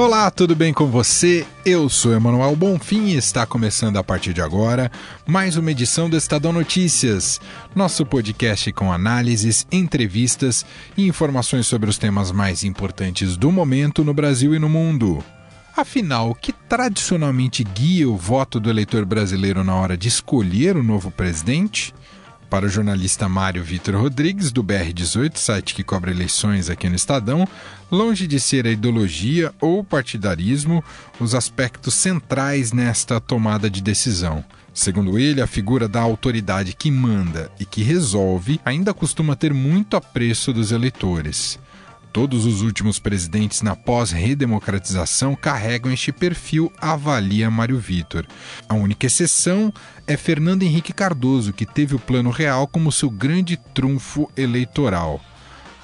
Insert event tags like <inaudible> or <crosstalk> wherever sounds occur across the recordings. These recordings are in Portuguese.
Olá, tudo bem com você? Eu sou Emanuel Bonfim e está começando a partir de agora mais uma edição do Estadão Notícias, nosso podcast com análises, entrevistas e informações sobre os temas mais importantes do momento no Brasil e no mundo. Afinal, o que tradicionalmente guia o voto do eleitor brasileiro na hora de escolher o novo presidente? Para o jornalista Mário Vitor Rodrigues, do BR18, site que cobre eleições aqui no Estadão, longe de ser a ideologia ou partidarismo os aspectos centrais nesta tomada de decisão. Segundo ele, a figura da autoridade que manda e que resolve ainda costuma ter muito apreço dos eleitores. Todos os últimos presidentes na pós-redemocratização carregam este perfil, avalia Mário Vitor. A única exceção é Fernando Henrique Cardoso, que teve o Plano Real como seu grande trunfo eleitoral.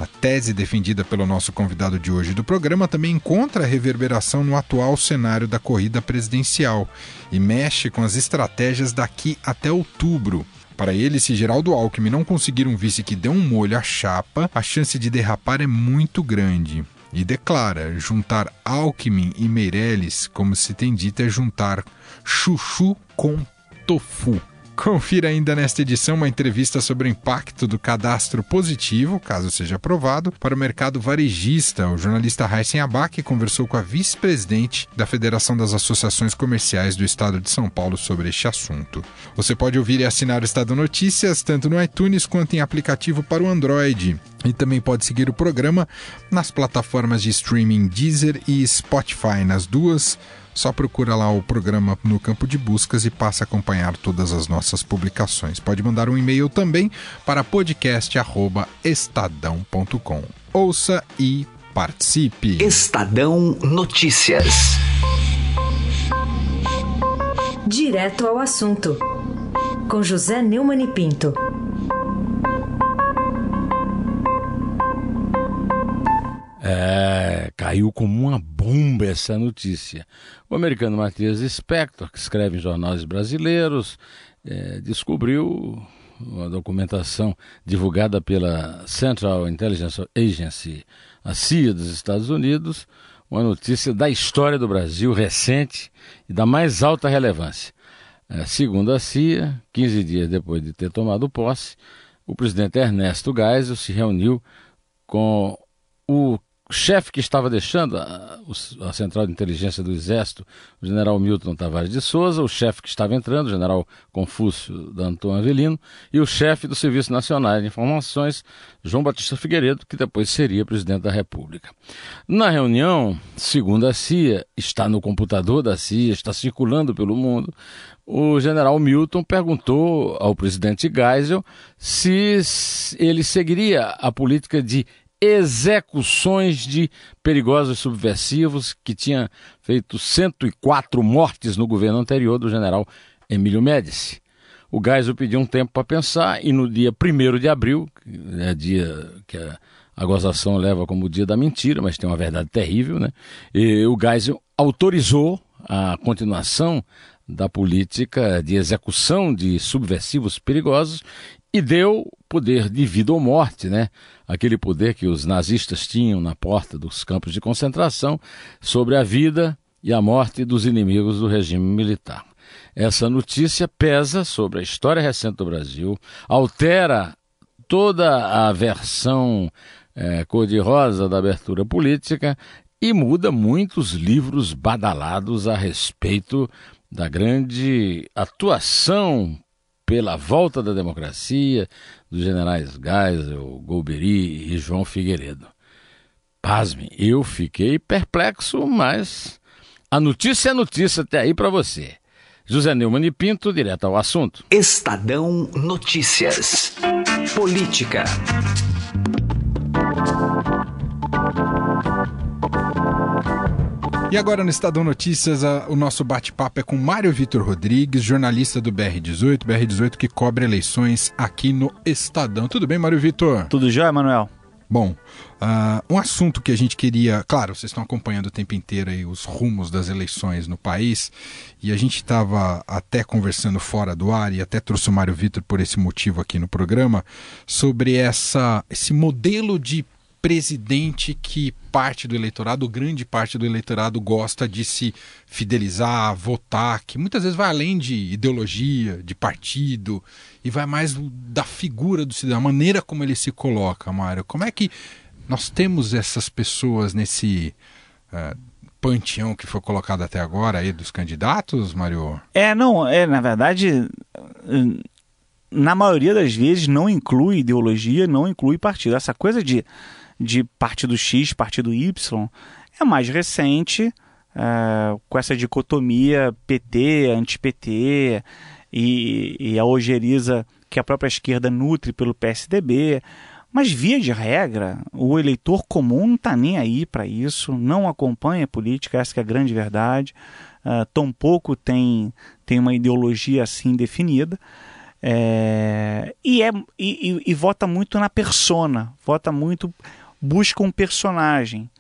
A tese defendida pelo nosso convidado de hoje do programa também encontra reverberação no atual cenário da corrida presidencial e mexe com as estratégias daqui até outubro. Para ele, se Geraldo Alckmin não conseguir um vice que dê um molho à chapa, a chance de derrapar é muito grande. E declara: juntar Alckmin e Meirelles, como se tem dito, é juntar chuchu com tofu. Confira ainda nesta edição uma entrevista sobre o impacto do cadastro positivo, caso seja aprovado, para o mercado varejista. O jornalista Raíssen Abac conversou com a vice-presidente da Federação das Associações Comerciais do Estado de São Paulo sobre este assunto. Você pode ouvir e assinar o Estado Notícias tanto no iTunes quanto em aplicativo para o Android. E também pode seguir o programa nas plataformas de streaming Deezer e Spotify. Nas duas, só procura lá o programa no campo de buscas e passa a acompanhar todas as nossas publicações. Pode mandar um e-mail também para podcast@estadão.com. Ouça e participe. Estadão Notícias. Direto ao assunto. Com José Neumann e Pinto. É, caiu como uma bomba essa notícia. O americano Matias Spector, que escreve em jornais brasileiros, é, descobriu uma documentação divulgada pela Central Intelligence Agency, a CIA dos Estados Unidos, uma notícia da história do Brasil recente e da mais alta relevância. É, segundo a CIA, 15 dias depois de ter tomado posse, o presidente Ernesto Geisel se reuniu com o chefe que estava deixando a, a, Central de Inteligência do Exército, o general Milton Tavares de Souza, o chefe que estava entrando, o general Confúcio Danton Avelino, e o chefe do Serviço Nacional de Informações, João Batista Figueiredo, que depois seria presidente da República. Na reunião, segundo a CIA, está no computador da CIA, está circulando pelo mundo, o general Milton perguntou ao presidente Geisel se ele seguiria a política de execuções de perigosos subversivos que tinha feito 104 mortes no governo anterior do general Emílio Médici. O Geisel pediu um tempo para pensar e no dia 1 de abril, é dia que a, a gozação leva como o dia da mentira, mas tem uma verdade terrível, né? E o Geisel autorizou a continuação da política de execução de subversivos perigosos e deu poder de vida ou morte, né? Aquele poder que os nazistas tinham na porta dos campos de concentração sobre a vida e a morte dos inimigos do regime militar. Essa notícia pesa sobre a história recente do Brasil, altera toda a versão é, cor-de-rosa da abertura política e muda muitos livros badalados a respeito da grande atuação pela volta da democracia dos generais Geisel, Golbery e João Figueiredo. Pasme, eu fiquei perplexo, mas a notícia é notícia até aí para você. José Neumann e Pinto, direto ao assunto. Estadão Notícias. Política. E agora no Estadão Notícias, a, o nosso bate-papo é com Mário Vitor Rodrigues, jornalista do BR18, BR18 que cobre eleições aqui no Estadão. Tudo bem, Mário Vitor? Tudo já, Manuel? Bom, uh, um assunto que a gente queria. Claro, vocês estão acompanhando o tempo inteiro aí os rumos das eleições no país, e a gente estava até conversando fora do ar, e até trouxe o Mário Vitor por esse motivo aqui no programa, sobre essa, esse modelo de presidente que parte do eleitorado, grande parte do eleitorado gosta de se fidelizar, votar, que muitas vezes vai além de ideologia, de partido, e vai mais da figura do cidadão, a maneira como ele se coloca, Mário. Como é que nós temos essas pessoas nesse uh, panteão que foi colocado até agora aí dos candidatos, Mário? É, não, é, na verdade, na maioria das vezes não inclui ideologia, não inclui partido. Essa coisa de de partido X, partido Y, é mais recente, é, com essa dicotomia PT, anti-PT e, e a ojeriza que a própria esquerda nutre pelo PSDB. Mas, via de regra, o eleitor comum não está nem aí para isso, não acompanha a política, essa é a grande verdade. Uh, tampouco tem, tem uma ideologia assim definida. É, e, é, e, e, e, vota muito na persona, vota muito busca um personagem.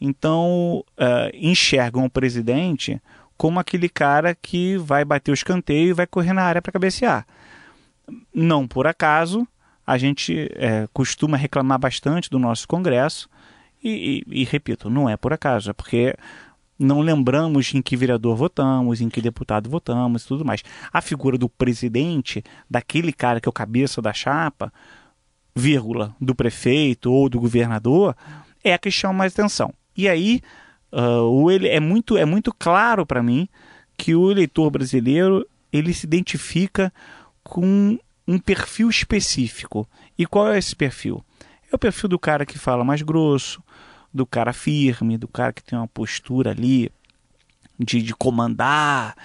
Então, uh, enxergam o presidente como aquele cara que vai bater o escanteio e vai correr na área para cabecear. Não por acaso, a gente é, costuma reclamar bastante do nosso Congresso, e, e, e, repito, não é por acaso, é porque não lembramos em que vereador votamos, em que deputado votamos e tudo mais. A figura do presidente, daquele cara que é o cabeça da chapa, vírgula, do prefeito ou do governador, é a que chama mais atenção. E aí, uh, o ele, é, muito, é muito claro para mim que o eleitor brasileiro ele se identifica com um perfil específico. E qual é esse perfil? É o perfil do cara que fala mais grosso, do cara firme, do cara que tem uma postura ali de, de comandar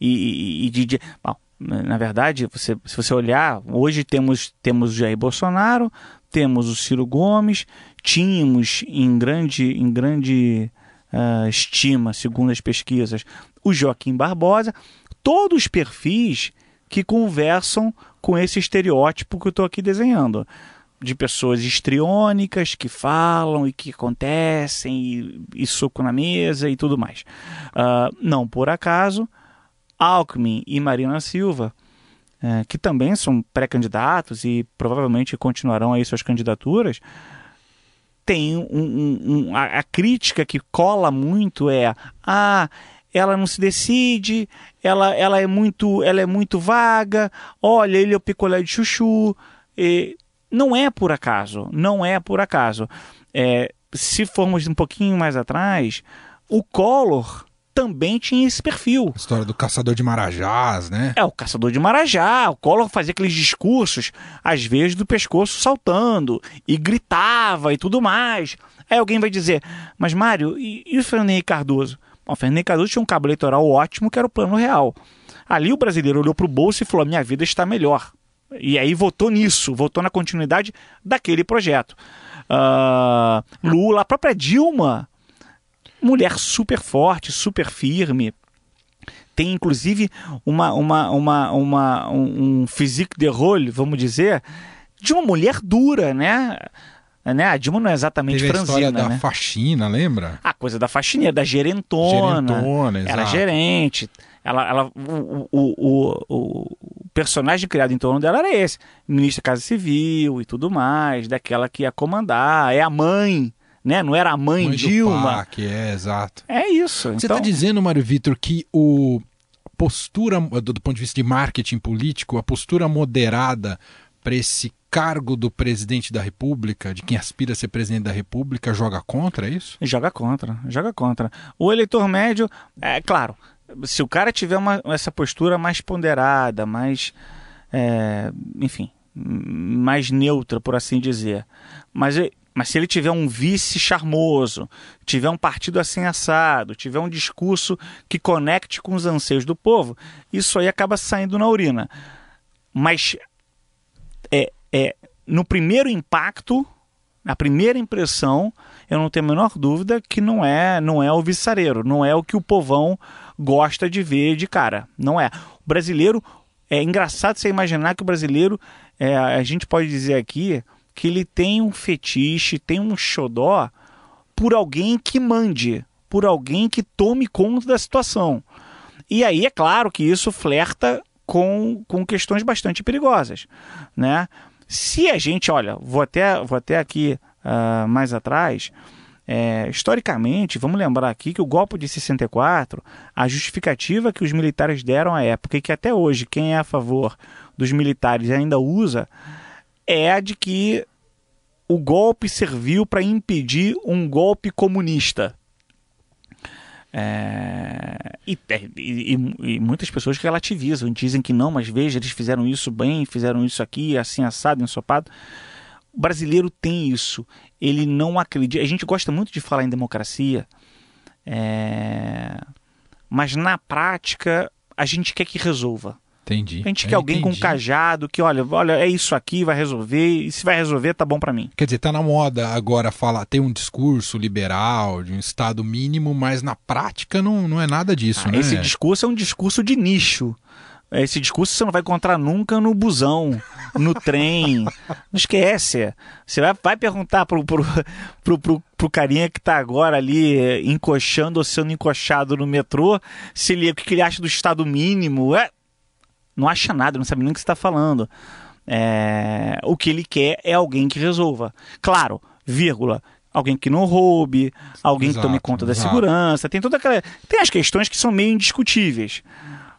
e, e de, de bom, na verdade, você, se você olhar, hoje temos, temos o Jair Bolsonaro, temos o Ciro Gomes, tínhamos em grande, em grande uh, estima, segundo as pesquisas, o Joaquim Barbosa, todos os perfis que conversam com esse estereótipo que eu estou aqui desenhando. De pessoas histriônicas que falam e que acontecem, e, e soco na mesa e tudo mais. Uh, não por acaso, Alckmin e Marina Silva, é, que também são pré-candidatos e provavelmente continuarão aí suas candidaturas, tem um, um, um, a, a, crítica que cola muito é ah ela não se decide ela, ela é muito ela é muito vaga olha ele é o picolé de chuchu e não é por acaso não é por acaso. É, se formos um pouquinho mais atrás o Collor também tinha esse perfil. A história do caçador de marajás, né? É, o caçador de marajá. O Collor fazia aqueles discursos, às vezes do pescoço saltando, e gritava e tudo mais. Aí alguém vai dizer, mas Mário, e, e o Fernando Henrique Cardoso? Bom, o Fernando Henrique Cardoso tinha um cabo eleitoral ótimo, que era o Plano Real. Ali o brasileiro olhou para o bolso e falou, minha vida está melhor. E aí votou nisso, votou na continuidade daquele projeto. Uh, Lula, a própria Dilma mulher super forte, super firme. Tem inclusive uma, uma, uma, uma, um physique de rôle, vamos dizer, de uma mulher dura, né? né? A Dilma não é exatamente Teve franzina, a história da né? faxina, lembra? A coisa da faxineira, da gerentona. Gerentona, Era exato. gerente. Ela, ela, o, o, o, o, personagem criado em torno dela era esse. Ministra da Casa Civil e tudo mais, daquela que ia comandar. É a mãe né? Não era a mãe, Mãe Dilma. PAC, é, exato. É isso. Você então, está dizendo, Mário Vitor, que o postura, do, do ponto de vista de marketing político, a postura moderada para esse cargo do presidente da República, de quem aspira a ser presidente da República, joga contra é isso? Joga contra, joga contra. O eleitor médio, é claro, se o cara tiver uma, essa postura mais ponderada, mais, é, enfim, mais neutra, por assim dizer, mas mas se ele tiver um vice charmoso, tiver um partido assim assado, tiver um discurso que conecte com os anseios do povo, isso aí acaba saindo na urina. Mas é, é no primeiro impacto, na primeira impressão, eu não tenho a menor dúvida que não é, não é o viçareiro, não é o que o povão gosta de ver de cara. Não é. O brasileiro é engraçado você imaginar que o brasileiro, é, a gente pode dizer aqui, que ele tem um fetiche, tem um xodó por alguém que mande, por alguém que tome conta da situação. E aí é claro que isso flerta com, com questões bastante perigosas, né? Se a gente, olha, vou até, vou até aqui uh, mais atrás, é, historicamente, vamos lembrar aqui que o golpe de 64, a justificativa que os militares deram à época e que até hoje quem é a favor dos militares ainda usa, é a de que o golpe serviu para impedir um golpe comunista. É, e, e, e, muitas pessoas relativizam, dizem que não, mas veja, eles fizeram isso bem, fizeram isso aqui, assim, assado, ensopado. O brasileiro tem isso. Ele não acredita. A gente gosta muito de falar em democracia, é, mas na prática a gente quer que resolva. Entendi. A gente quer alguém entendi. com cajado que, olha, olha, é isso aqui, vai resolver, e se vai resolver, tá bom para mim. Quer dizer, tá na moda agora falar, ter um discurso liberal, de um Estado mínimo, mas na prática não, não é nada disso, ah, né? Esse discurso é um discurso de nicho. Esse discurso você não vai encontrar nunca no busão, no trem. <laughs> Não esquece. Você vai, vai perguntar pro, pro, pro, pro, pro carinha que tá agora ali eh, encoxando ou sendo encoxado no metrô se ele, o que ele acha do estado mínimo. É, não acha nada, não sabe nem o que está falando. É, o que ele quer é alguém que resolva. Claro, vírgula, alguém que não roube, alguém exato, que tome conta exato. da segurança, tem toda aquela. Tem as questões que são meio indiscutíveis.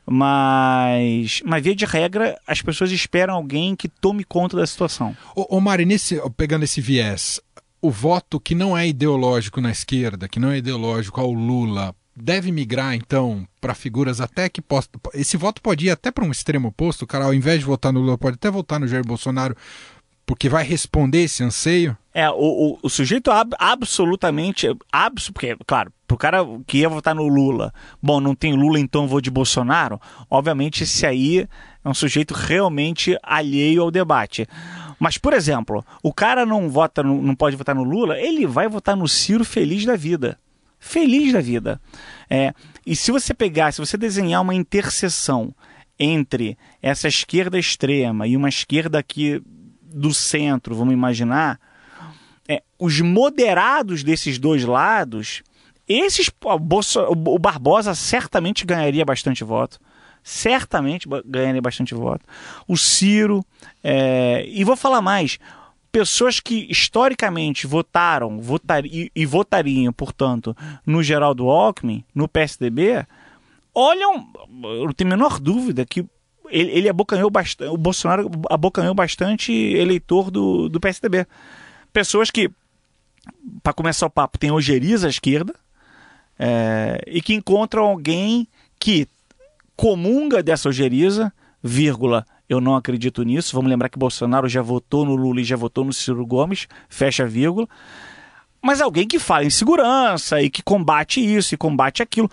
Mas, mas via de regra, as pessoas esperam alguém que tome conta da situação. Ô, ô Mari, nesse, pegando esse viés, o voto que não é ideológico na esquerda, que não é ideológico ao Lula, deve migrar então para figuras até que possa. Esse voto pode ir até para um extremo oposto, o cara, ao invés de votar no Lula, pode até votar no Jair Bolsonaro, porque vai responder esse anseio? É, o, o, o sujeito ab, absolutamente. Abs, porque, claro, pro cara que ia votar no Lula, bom, não tem Lula, então vou de Bolsonaro, obviamente esse aí é um sujeito realmente alheio ao debate. Mas, por exemplo, o cara não vota, no, não pode votar no Lula, ele vai votar no Ciro feliz da vida feliz da vida. É, e se você pegar, se você desenhar uma interseção entre essa esquerda extrema e uma esquerda aqui do centro, vamos imaginar, é, os moderados desses dois lados, esses o Barbosa certamente ganharia bastante voto. Certamente ganharia bastante voto. O Ciro, é, e vou falar mais, pessoas que historicamente votaram votar, e, e votariam, portanto, no Geraldo Alckmin, no PSDB, olham, eu não tenho a menor dúvida que ele, ele abocanhou bastante, o Bolsonaro abocanhou bastante eleitor do, do PSDB. Pessoas que, para começar o papo, têm ojeriza à esquerda é, e que encontram alguém que comunga dessa ojeriza, vírgula, eu não acredito nisso. Vamos lembrar que Bolsonaro já votou no Lula e já votou no Ciro Gomes, fecha vírgula. Mas alguém que fala em segurança e que combate isso e combate aquilo.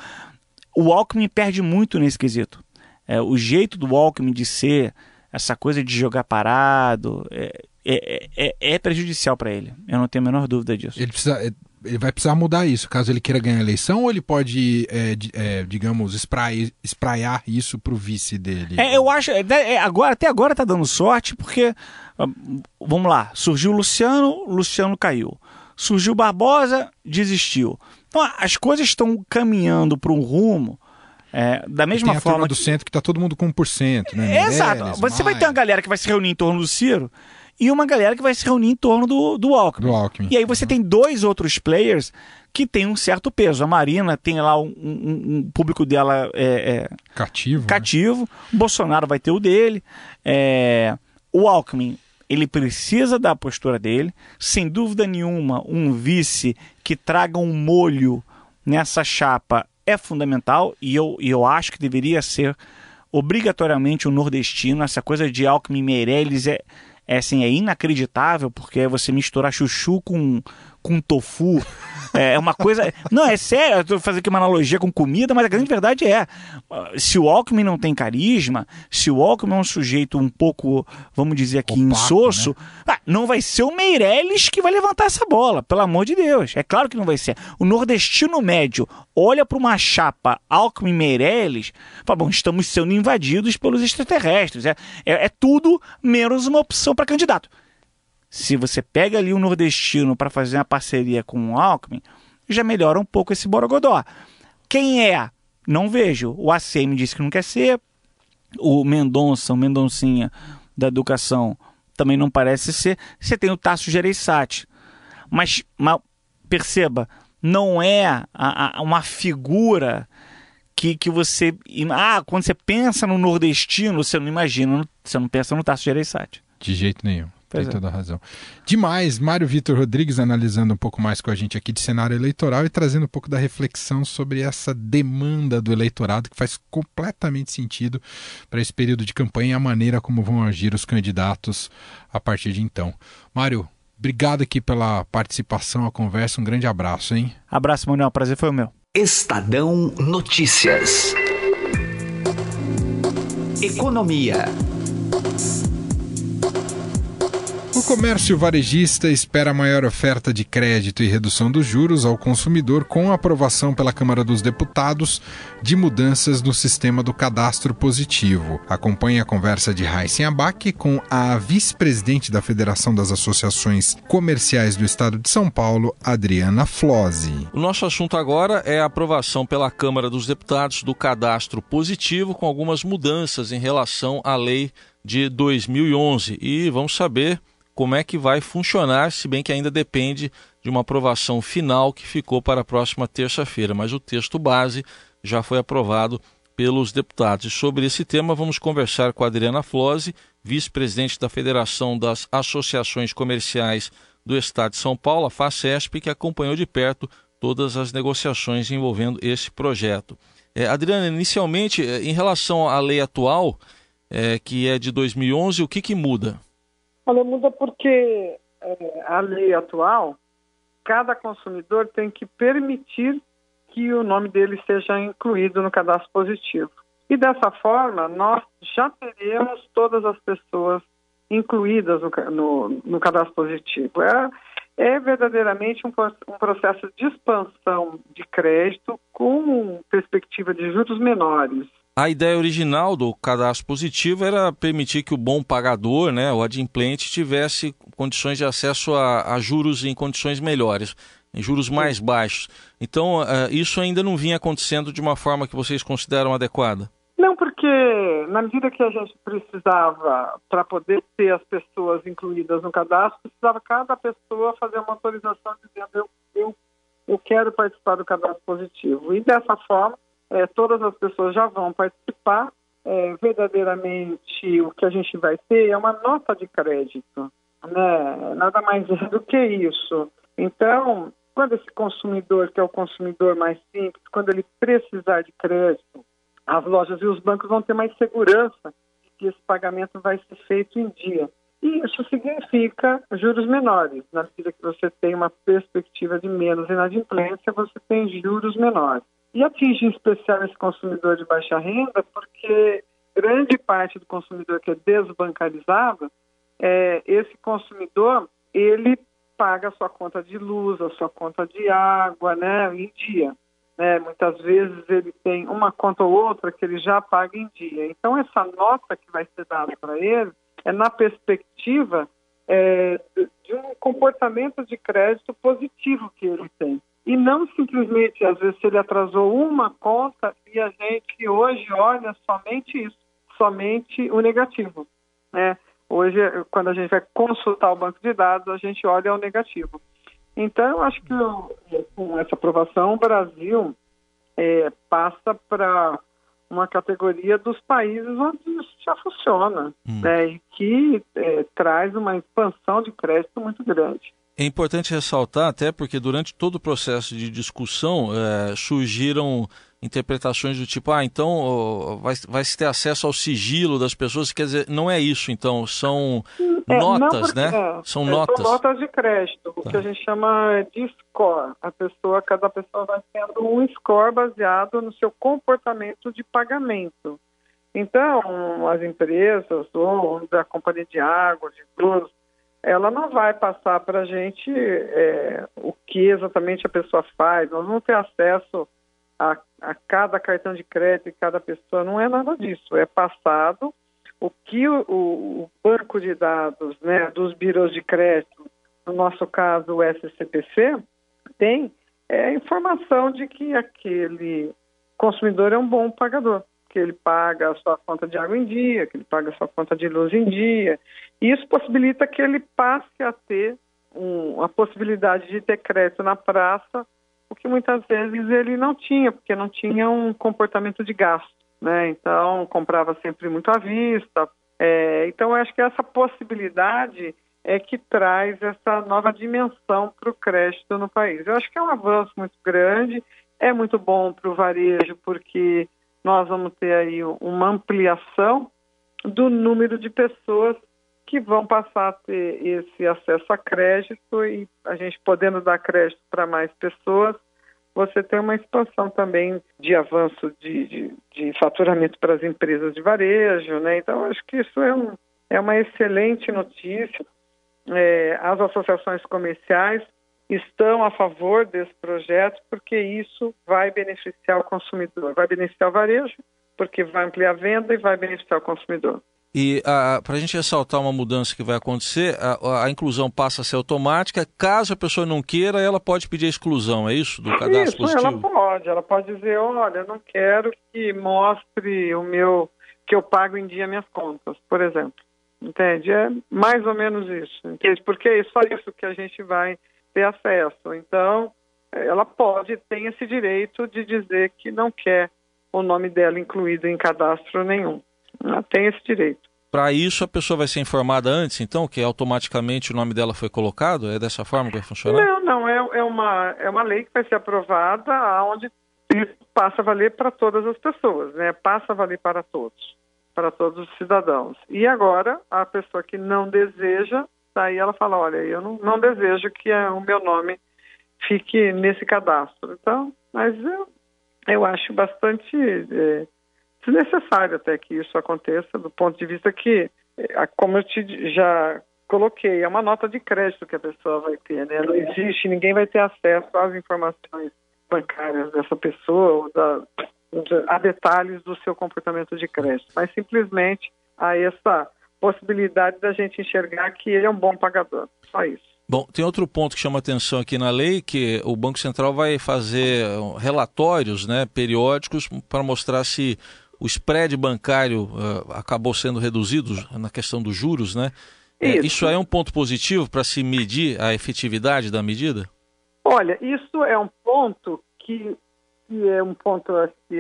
O Alckmin perde muito nesse quesito. É, o jeito do Alckmin de ser, essa coisa de jogar parado, é, é, é, é prejudicial para ele. Eu não tenho a menor dúvida disso. Ele precisa, é, ele vai precisar mudar isso, caso ele queira ganhar a eleição, ou ele pode, é, é, digamos, esprai, espraiar isso para o vice dele? É, eu acho, é, é, agora, até agora tá dando sorte, porque, ah, vamos lá, surgiu o Luciano, Luciano caiu. Surgiu Barbosa, desistiu. Então, as coisas estão caminhando para um rumo é, da mesma forma. do centro que está todo mundo com 1%, né? É, exato. Você vai ter uma galera que vai se reunir em torno do Ciro e uma galera que vai se reunir em torno do, do Alckmin. Do Alckmin. E aí você tem dois outros players que tem um certo peso. A Marina tem lá um, um, um público dela é, é cativo. Cativo. Né? O Bolsonaro vai ter o dele. É, o Alckmin ele precisa da postura dele. Sem dúvida nenhuma, um vice que traga um molho nessa chapa é fundamental e eu, eu acho que deveria ser obrigatoriamente um nordestino. Essa coisa de Alckmin Meirelles é é assim, é inacreditável, porque você misturar chuchu com, com tofu. É, é uma coisa. Não, é sério, eu tô fazendo aqui uma analogia com comida, mas a grande verdade é: se o Alckmin não tem carisma, se o Alckmin é um sujeito um pouco, vamos dizer aqui, Opaco, insosso, né? ah, não vai ser o Meirelles que vai levantar essa bola, pelo amor de Deus. É claro que não vai ser. O nordestino médio olha para uma chapa Alckmin Meirelles, fala, bom, estamos sendo invadidos pelos extraterrestres. É, é, é tudo menos uma opção para candidato. Se você pega ali um nordestino para fazer uma parceria com o Alckmin, já melhora um pouco esse borogodó. Quem é? Não vejo. O ACM disse que não quer ser, o Mendonça, o Mendoncinha da educação também não parece ser. Você tem o Tasso Gereissati. Mas, mas perceba, não é a, a, uma figura que, que você. Ah, quando você pensa no nordestino, você não imagina, você não pensa no Tasso Gereissati. De jeito nenhum. Pois Tem é. toda a razão. Demais, Mário Vitor Rodrigues analisando um pouco mais com a gente aqui de cenário eleitoral e trazendo um pouco da reflexão sobre essa demanda do eleitorado que faz completamente sentido para esse período de campanha e a maneira como vão agir os candidatos a partir de então. Mário, obrigado aqui pela participação, a conversa, um grande abraço, hein? Abraço, Manuel, prazer foi o meu. Estadão Notícias. Economia. O comércio varejista espera maior oferta de crédito e redução dos juros ao consumidor com aprovação pela Câmara dos Deputados de mudanças no sistema do cadastro positivo. Acompanhe a conversa de Heisen Abac com a vice-presidente da Federação das Associações Comerciais do Estado de São Paulo, Adriana Flose. O nosso assunto agora é a aprovação pela Câmara dos Deputados do cadastro positivo com algumas mudanças em relação à lei de 2011 e vamos saber como é que vai funcionar, se bem que ainda depende de uma aprovação final que ficou para a próxima terça-feira, mas o texto base já foi aprovado pelos deputados. E sobre esse tema, vamos conversar com a Adriana Flose, vice-presidente da Federação das Associações Comerciais do Estado de São Paulo, a FACESP, que acompanhou de perto todas as negociações envolvendo esse projeto. É, Adriana, inicialmente, é, em relação à lei atual, é, que é de 2011, o que, que muda? Olha, muda porque é, a lei atual, cada consumidor tem que permitir que o nome dele seja incluído no cadastro positivo. E dessa forma, nós já teremos todas as pessoas incluídas no, no, no cadastro positivo. É, é verdadeiramente um, um, processo de expansão de crédito com perspectiva de juros menores. A ideia original do cadastro positivo era permitir que o bom pagador, né, o adimplente, tivesse condições de acesso a, a juros em condições melhores, em juros mais baixos. Então, uh, isso ainda não vinha acontecendo de uma forma que vocês consideram adequada? Não, porque na medida que a gente precisava, para poder ter as pessoas incluídas no cadastro, precisava cada pessoa fazer uma autorização dizendo eu, eu, eu quero participar do cadastro positivo. E dessa forma, é, todas as pessoas já vão participar. É, verdadeiramente, o que a gente vai ter é uma nota de crédito, né? Nada mais é do que isso. Então, quando esse consumidor, que é o consumidor mais simples, quando ele precisar de crédito, as lojas e os bancos vão ter mais segurança de que esse pagamento vai ser feito em dia. E isso significa juros menores. Na medida que você tem uma perspectiva de menos inadimplência, você tem juros menores. E atinge em especial esse consumidor de baixa renda, porque grande parte do consumidor que é desbancarizado, é, esse consumidor, ele paga a sua conta de luz, a sua conta de água, né, em dia. Né? Muitas vezes ele tem uma conta ou outra que ele já paga em dia. Então, essa nota que vai ser dada para ele é na perspectiva é, de um comportamento de crédito positivo que ele tem e não simplesmente, às vezes, se ele atrasou uma conta e a gente hoje olha somente isso, somente o negativo. Né? Hoje, quando a gente vai consultar o banco de dados, a gente olha o negativo. Então, eu acho que com essa aprovação, o Brasil é, passa para uma categoria dos países onde isso já funciona hum. né, e que é, traz uma expansão de crédito muito grande. É importante ressaltar, até porque durante todo o processo de discussão é, surgiram interpretações do tipo, ah, então vai, vai se ter acesso ao sigilo das pessoas, quer dizer, não é isso, então, são é, notas, né? É, são notas. São notas de crédito, o que tá. a gente chama de score. A pessoa, cada pessoa vai tendo um score baseado no seu comportamento de pagamento. Então, as empresas, ou a companhia de água, de luz, ela não vai passar para a gente é, o que exatamente a pessoa faz, nós vamos ter acesso a, a, cada cartão de crédito e cada pessoa, não é nada disso, é passado o que o, o banco de dados né, dos birôs de crédito, no nosso caso o SCPC, tem é a informação de que aquele consumidor é um bom pagador, que ele paga a sua conta de água em dia, que ele paga a sua conta de luz em dia. Isso possibilita que ele passe a ter um, a possibilidade de ter crédito na praça, o que muitas vezes ele não tinha, porque não tinha um comportamento de gasto né? Então comprava sempre muito à vista. É, então acho que essa possibilidade é que traz essa nova dimensão para o crédito no país. Eu acho que é um avanço muito grande, é muito bom para o varejo porque nós vamos ter aí uma ampliação do número de pessoas que vão passar a ter esse acesso a crédito e a gente podendo dar crédito para mais pessoas, você tem uma expansão também de avanço de, de, de faturamento para as empresas de varejo, né? Então, acho que isso é, um, é uma excelente notícia. É, as associações comerciais estão a favor desse projeto porque isso vai beneficiar o consumidor, vai beneficiar o varejo, porque vai ampliar a venda e vai beneficiar o consumidor. E para a gente ressaltar uma mudança que vai acontecer, a, a, inclusão passa a ser automática. Caso a pessoa não queira, ela pode pedir a exclusão, é isso? Do cadastro isso, positivo? Ela pode, ela pode dizer, olha, eu não quero que mostre o meu que eu pago em dia minhas contas, por exemplo. Entende? É mais ou menos isso. Entende? Porque é só isso que a gente vai ter acesso. Então, ela pode, tem esse direito de dizer que não quer o nome dela incluído em cadastro nenhum. Ela tem esse direito. Para isso, a pessoa vai ser informada antes, então, que automaticamente o nome dela foi colocado? É dessa forma que vai funcionar? Não, não. É, é, uma, é uma lei que vai ser aprovada onde isso passa a valer para todas as pessoas, né? Passa a valer para todos, para todos os cidadãos. E agora, a pessoa que não deseja, daí ela fala, olha, eu não, não desejo que o meu nome fique nesse cadastro. Então, mas eu, eu acho bastante... É, desnecessário até que isso aconteça, do ponto de vista que, eh, como eu te já coloquei, é uma nota de crédito que a pessoa vai ter, né? Não existe, ninguém vai ter acesso às informações bancárias dessa pessoa ou da, a detalhes do seu comportamento de crédito, mas simplesmente a essa possibilidade da gente enxergar que ele é um bom pagador. Só isso. Bom, tem outro ponto que chama atenção aqui na lei, que o Banco Central vai fazer relatórios né, periódicos para mostrar se o spread bancário uh, acabou sendo reduzido na questão dos juros, né? É, isso, isso é um ponto positivo para se medir a efetividade da medida? Olha, isso é um ponto que, que é um ponto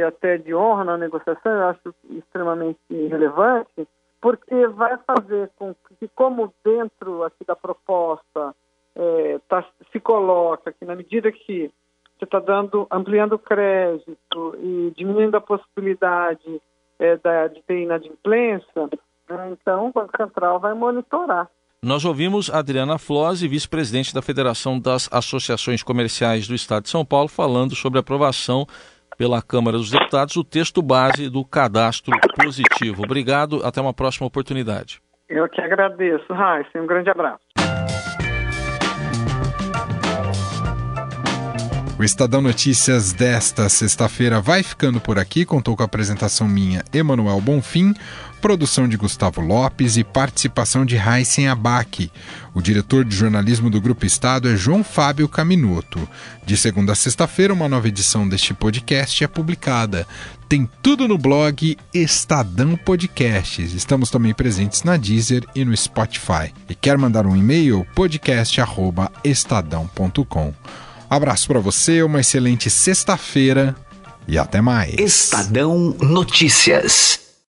até de honra na negociação, eu acho extremamente relevante, porque vai fazer com que, como dentro aqui da proposta é, tá, se coloca que na medida que você está dando, ampliando o crédito e diminuindo a possibilidade é, da, de ter inadimplência, né? então o Banco Central vai monitorar. Nós ouvimos Adriana Flose, vice-presidente da Federação das Associações Comerciais do Estado de São Paulo, falando sobre a aprovação pela Câmara dos Deputados do texto base do cadastro positivo. Obrigado, até uma próxima oportunidade. Eu que agradeço, Raíssa. Um grande abraço. O Estadão Notícias desta sexta-feira vai ficando por aqui. Contou com a apresentação minha, Emanuel Bonfim, produção de Gustavo Lopes e participação de Heisen Abac. O diretor de jornalismo do Grupo Estado é João Fábio Caminuto. De segunda a sexta-feira, uma nova edição deste podcast é publicada. Tem tudo no blog Estadão Podcasts. Estamos também presentes na Deezer e no Spotify. E quer mandar um e-mail? podcast@estadão.com. Abraço para você, uma excelente sexta-feira e até mais. Estadão Notícias.